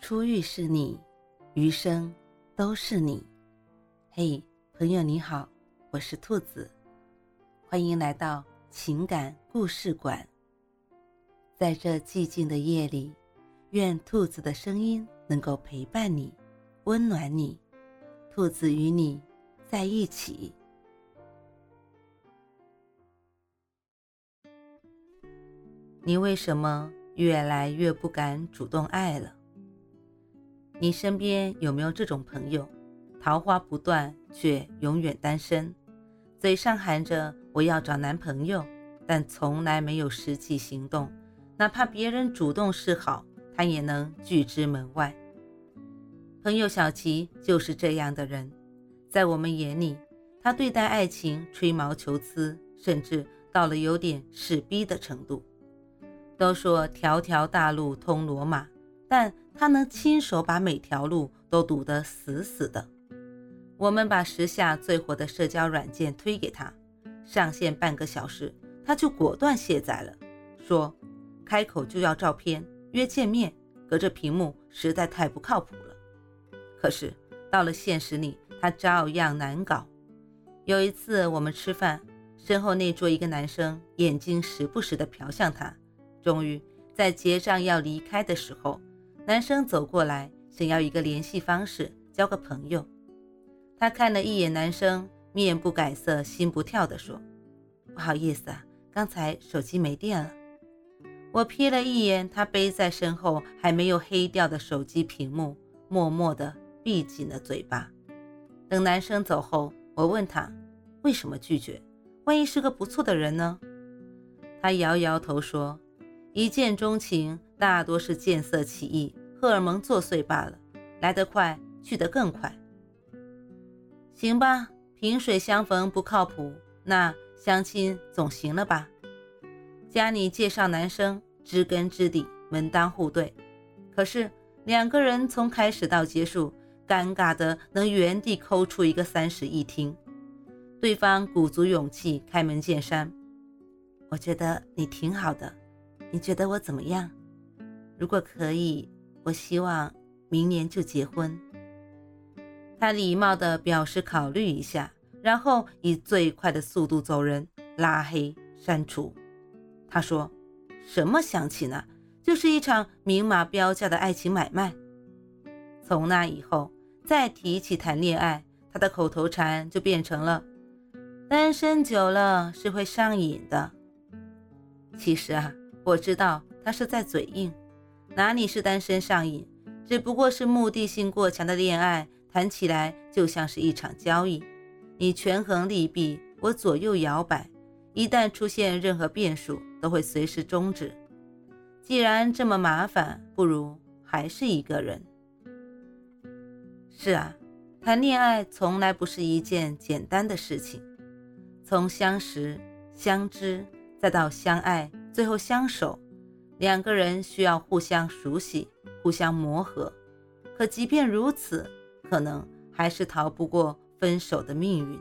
初遇是你，余生都是你。嘿，朋友你好，我是兔子，欢迎来到情感故事馆。在这寂静的夜里，愿兔子的声音能够陪伴你，温暖你。兔子与你在一起。你为什么越来越不敢主动爱了？你身边有没有这种朋友，桃花不断却永远单身，嘴上喊着我要找男朋友，但从来没有实际行动，哪怕别人主动示好，他也能拒之门外。朋友小琪就是这样的人，在我们眼里，他对待爱情吹毛求疵，甚至到了有点势逼的程度。都说条条大路通罗马，但他能亲手把每条路都堵得死死的。我们把时下最火的社交软件推给他，上线半个小时，他就果断卸载了，说开口就要照片约见面，隔着屏幕实在太不靠谱了。可是到了现实里，他照样难搞。有一次我们吃饭，身后那桌一个男生眼睛时不时地瞟向他。终于在结账要离开的时候，男生走过来，想要一个联系方式，交个朋友。他看了一眼男生，面不改色，心不跳地说：“不好意思啊，刚才手机没电了。”我瞥了一眼他背在身后还没有黑掉的手机屏幕，默默地闭紧了嘴巴。等男生走后，我问他为什么拒绝？万一是个不错的人呢？他摇摇头说。一见钟情大多是见色起意，荷尔蒙作祟罢了，来得快，去得更快。行吧，萍水相逢不靠谱，那相亲总行了吧？家里介绍男生，知根知底，门当户对。可是两个人从开始到结束，尴尬的能原地抠出一个三室一厅。对方鼓足勇气开门见山：“我觉得你挺好的。”你觉得我怎么样？如果可以，我希望明年就结婚。他礼貌地表示考虑一下，然后以最快的速度走人，拉黑删除。他说：“什么相亲呢？就是一场明码标价的爱情买卖。”从那以后，再提起谈恋爱，他的口头禅就变成了：“单身久了是会上瘾的。”其实啊。我知道他是在嘴硬，哪里是单身上瘾，只不过是目的性过强的恋爱，谈起来就像是一场交易。你权衡利弊，我左右摇摆，一旦出现任何变数，都会随时终止。既然这么麻烦，不如还是一个人。是啊，谈恋爱从来不是一件简单的事情，从相识、相知，再到相爱。最后相守，两个人需要互相熟悉、互相磨合。可即便如此，可能还是逃不过分手的命运。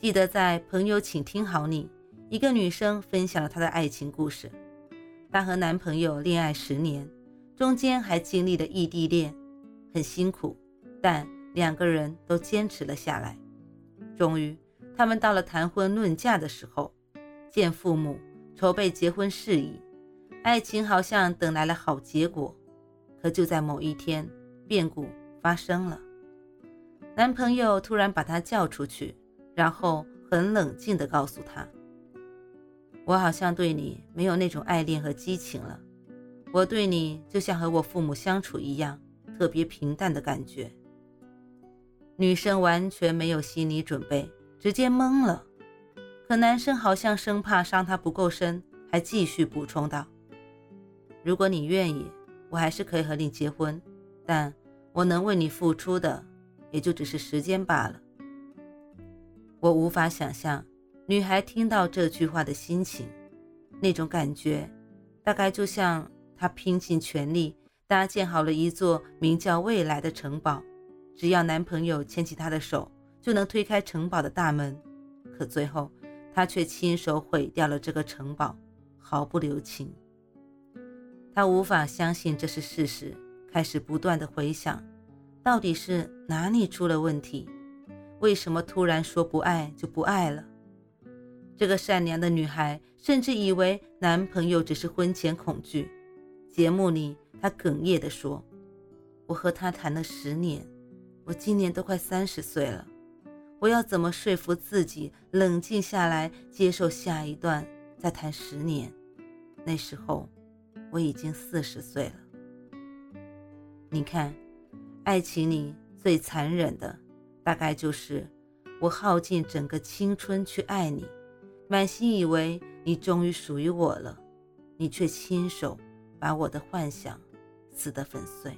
记得在《朋友，请听好》里，一个女生分享了她的爱情故事。她和男朋友恋爱十年，中间还经历了异地恋，很辛苦，但两个人都坚持了下来。终于，他们到了谈婚论嫁的时候，见父母。筹备结婚事宜，爱情好像等来了好结果，可就在某一天，变故发生了。男朋友突然把她叫出去，然后很冷静地告诉她：“我好像对你没有那种爱恋和激情了，我对你就像和我父母相处一样，特别平淡的感觉。”女生完全没有心理准备，直接懵了。可男生好像生怕伤她不够深，还继续补充道：“如果你愿意，我还是可以和你结婚，但我能为你付出的，也就只是时间罢了。”我无法想象女孩听到这句话的心情，那种感觉，大概就像她拼尽全力搭建好了一座名叫未来的城堡，只要男朋友牵起她的手，就能推开城堡的大门，可最后。她却亲手毁掉了这个城堡，毫不留情。他无法相信这是事实，开始不断的回想，到底是哪里出了问题？为什么突然说不爱就不爱了？这个善良的女孩甚至以为男朋友只是婚前恐惧。节目里，她哽咽地说：“我和他谈了十年，我今年都快三十岁了，我要怎么说服自己冷静下来，接受下一段再谈十年？那时候我已经四十岁了。”你看，爱情里最残忍的，大概就是我耗尽整个青春去爱你，满心以为你终于属于我了，你却亲手把我的幻想撕得粉碎。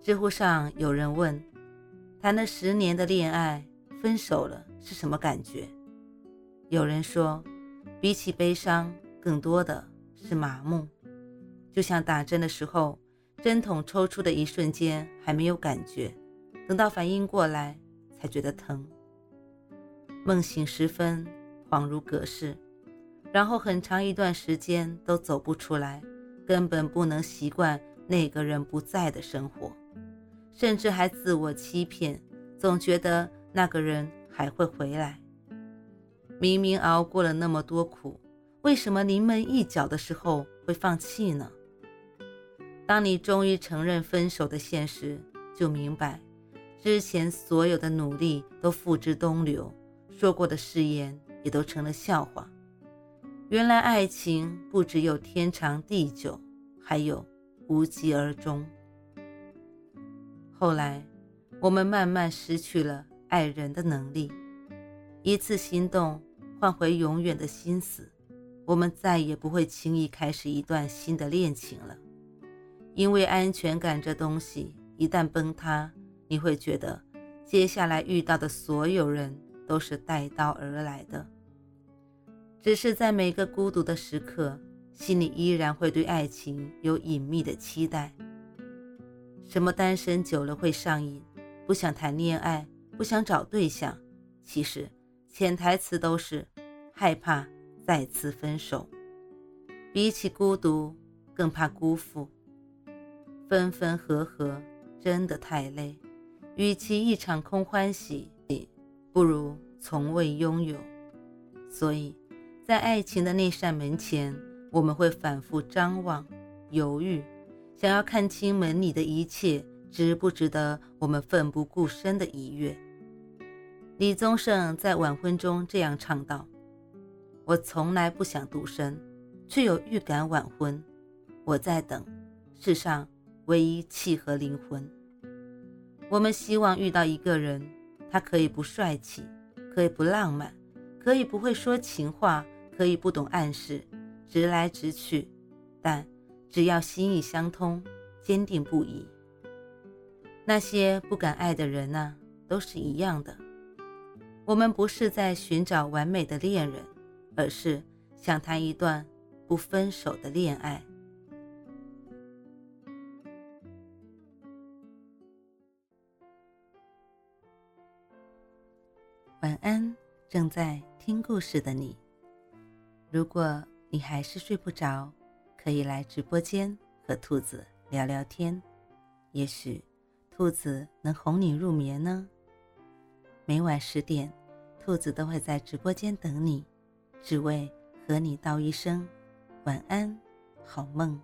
知乎上有人问：谈了十年的恋爱，分手了是什么感觉？有人说，比起悲伤，更多的是麻木，就像打针的时候。针筒抽出的一瞬间还没有感觉，等到反应过来才觉得疼。梦醒时分，恍如隔世，然后很长一段时间都走不出来，根本不能习惯那个人不在的生活，甚至还自我欺骗，总觉得那个人还会回来。明明熬过了那么多苦，为什么临门一脚的时候会放弃呢？当你终于承认分手的现实，就明白，之前所有的努力都付之东流，说过的誓言也都成了笑话。原来爱情不只有天长地久，还有无疾而终。后来，我们慢慢失去了爱人的能力，一次心动换回永远的心死，我们再也不会轻易开始一段新的恋情了。因为安全感这东西一旦崩塌，你会觉得接下来遇到的所有人都是带刀而来的。只是在每个孤独的时刻，心里依然会对爱情有隐秘的期待。什么单身久了会上瘾，不想谈恋爱，不想找对象，其实潜台词都是害怕再次分手。比起孤独，更怕辜负。分分合合真的太累，与其一场空欢喜，不如从未拥有。所以，在爱情的那扇门前，我们会反复张望、犹豫，想要看清门里的一切值不值得我们奋不顾身的一跃。李宗盛在晚婚中这样唱道：“我从来不想独身，却有预感晚婚。我在等世上。”唯一契合灵魂。我们希望遇到一个人，他可以不帅气，可以不浪漫，可以不会说情话，可以不懂暗示，直来直去，但只要心意相通，坚定不移。那些不敢爱的人呢，都是一样的。我们不是在寻找完美的恋人，而是想谈一段不分手的恋爱。晚安，正在听故事的你。如果你还是睡不着，可以来直播间和兔子聊聊天，也许兔子能哄你入眠呢。每晚十点，兔子都会在直播间等你，只为和你道一声晚安，好梦。